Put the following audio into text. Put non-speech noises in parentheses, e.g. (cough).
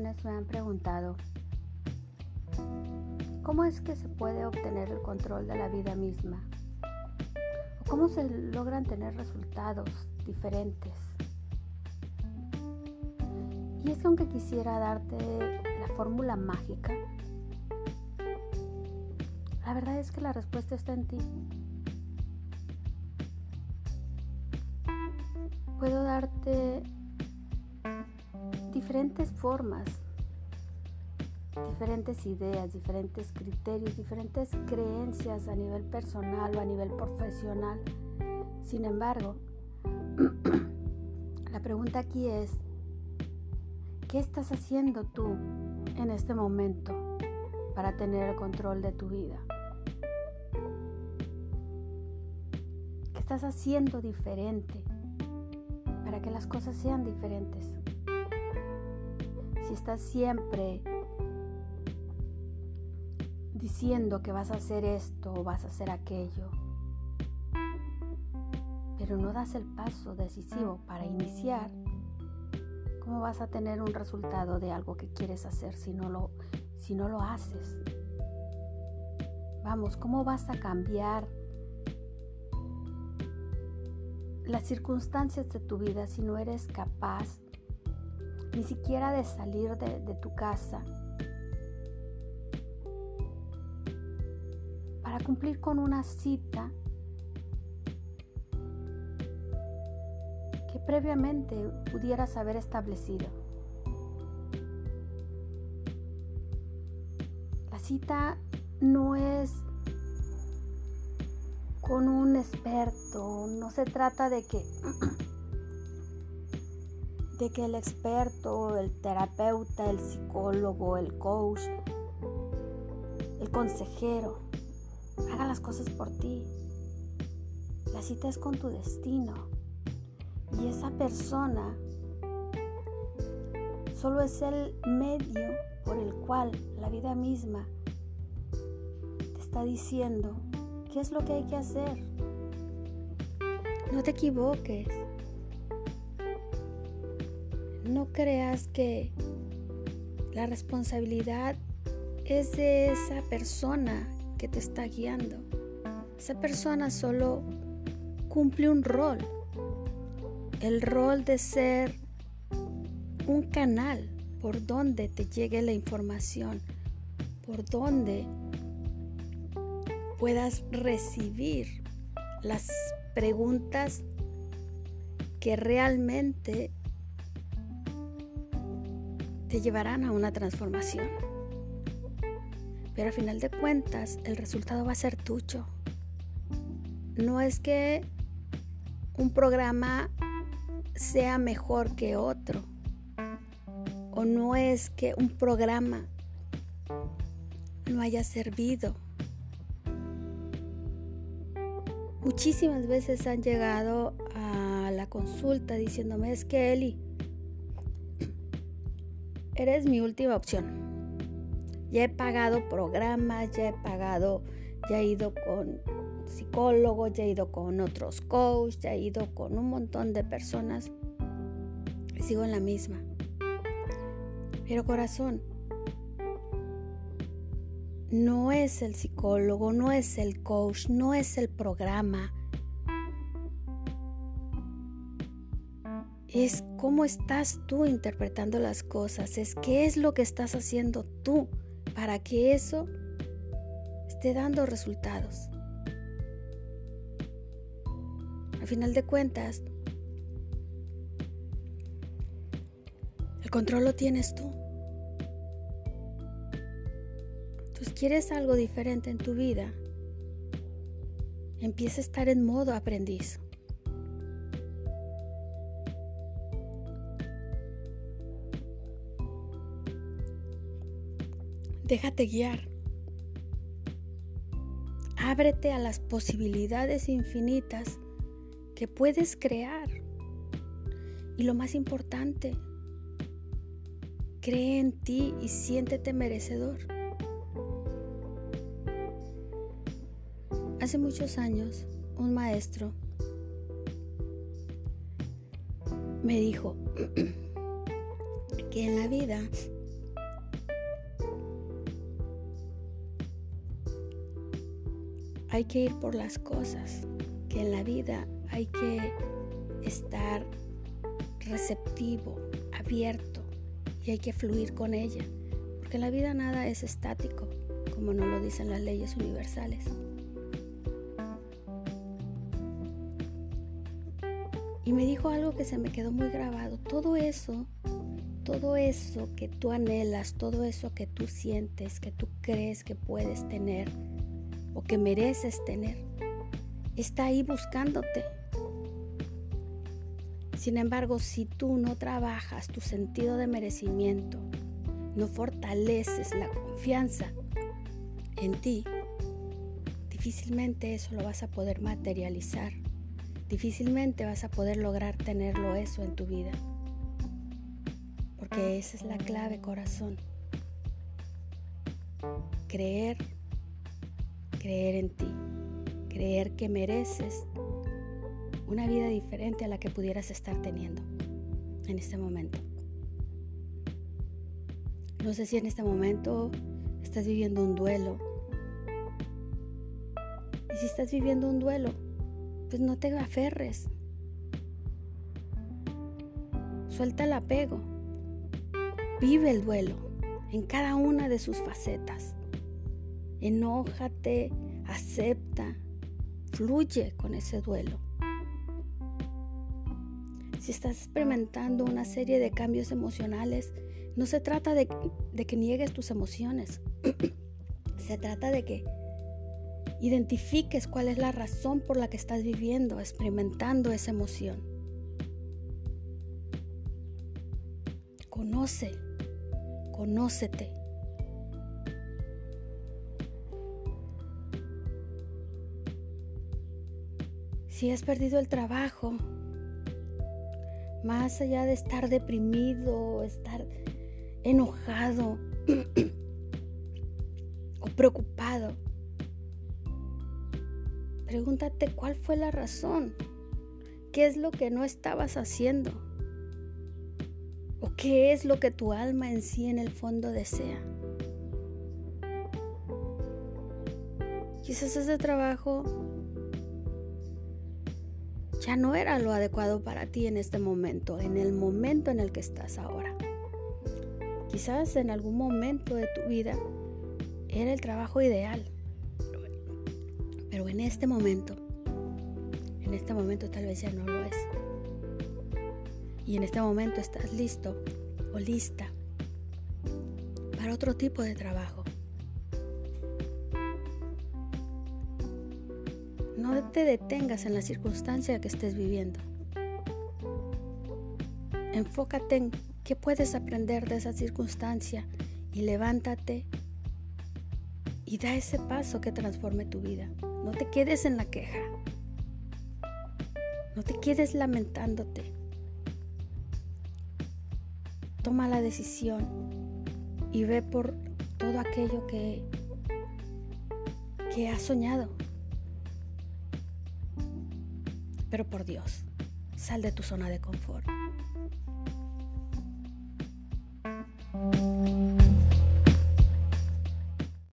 me han preguntado, ¿cómo es que se puede obtener el control de la vida misma? ¿O cómo se logran tener resultados diferentes? Y es que aunque quisiera darte la fórmula mágica, la verdad es que la respuesta está en ti. Puedo darte diferentes formas, diferentes ideas, diferentes criterios, diferentes creencias a nivel personal o a nivel profesional. Sin embargo, (clears throat) la pregunta aquí es, ¿qué estás haciendo tú en este momento para tener el control de tu vida? ¿Qué estás haciendo diferente para que las cosas sean diferentes? Estás siempre diciendo que vas a hacer esto o vas a hacer aquello, pero no das el paso decisivo para iniciar, ¿cómo vas a tener un resultado de algo que quieres hacer si no lo, si no lo haces? Vamos, ¿cómo vas a cambiar las circunstancias de tu vida si no eres capaz ni siquiera de salir de, tu casa para cumplir con una cita que previamente pudieras haber establecido. La cita no es con un experto, no se trata de que (clears throat) de que el experto, el terapeuta, el psicólogo, el coach, el consejero haga las cosas por ti. La cita es con tu destino. Y esa persona solo es el medio por el cual la vida misma te está diciendo qué es lo que hay que hacer. No te equivoques. No creas que la responsabilidad es de esa persona que te está guiando. Esa persona solo cumple un rol. El rol de ser un canal por donde te llegue la información, por donde puedas recibir las preguntas que realmente te llevarán a una transformación. Pero al final de cuentas, el resultado va a ser tuyo. No es que un programa sea mejor que otro. O no es que un programa no haya servido. Muchísimas veces han llegado a la consulta diciéndome es que Eli, eres mi última opción. Ya he pagado programas, ya he pagado, ya he ido con psicólogos, ya he ido con otros coaches, ya he ido con un montón de personas. sigo en la misma. Pero corazón, no es el psicólogo, no es el coach, no es el programa, es cómo estás tú interpretando las cosas, es qué es lo que estás haciendo tú para que eso esté dando resultados. Al final de cuentas, el control lo tienes tú. Entonces, ¿quieres algo diferente en tu vida? Empieza a estar en modo aprendiz. Déjate guiar. Ábrete a las posibilidades infinitas que puedes crear. Y lo más importante, cree en ti y siéntete merecedor. Hace muchos años, un maestro me dijo (clears throat) que en la vida hay que ir por las cosas, que en la vida hay que estar receptivo, abierto y hay que fluir con ella, porque la vida nada es estático, como nos lo dicen las leyes universales. Y me dijo algo que se me quedó muy grabado. Todo eso, todo eso que tú anhelas, todo eso que tú sientes, que tú crees que puedes tener o que mereces tener, está ahí buscándote. Sin embargo, si tú no trabajas tu sentido de merecimiento, no fortaleces la confianza en ti, difícilmente eso lo vas a poder materializar difícilmente vas a poder lograr tenerlo eso en tu vida. Porque esa es la clave, corazón. Creer, creer en ti, creer que mereces una vida diferente a la que pudieras estar teniendo en este momento. No sé si en este momento estás viviendo un duelo. Y si estás viviendo un duelo, pues no te aferres. Suelta el apego. Vive el duelo en cada una de sus facetas. Enójate, acepta, fluye con ese duelo. Si estás experimentando una serie de cambios emocionales, no se trata de, de que niegues tus emociones. (clears throat) se trata de que identifiques cuál es la razón por la que estás viviendo, experimentando esa emoción. Conoce, conócete. Si has perdido el trabajo, más allá de estar deprimido, estar enojado (clears throat) o preocupado, Pregúntate cuál fue la razón. ¿Qué es lo que no estabas haciendo? ¿O qué es lo que tu alma en sí en el fondo desea? Quizás ese trabajo ya no era lo adecuado para ti en este momento, en el momento en el que estás ahora. Quizás en algún momento de tu vida era el trabajo ideal. Pero en este momento, en este momento tal vez ya no lo es. Y en este momento estás listo o lista para otro tipo de trabajo. No te detengas en la circunstancia que estés viviendo. Enfócate en qué puedes aprender de esa circunstancia y levántate y da ese paso que transforme tu vida. No te quedes en la queja. No te quedes lamentándote. Toma la decisión y ve por todo aquello que, que has soñado. Pero por Dios, sal de tu zona de confort.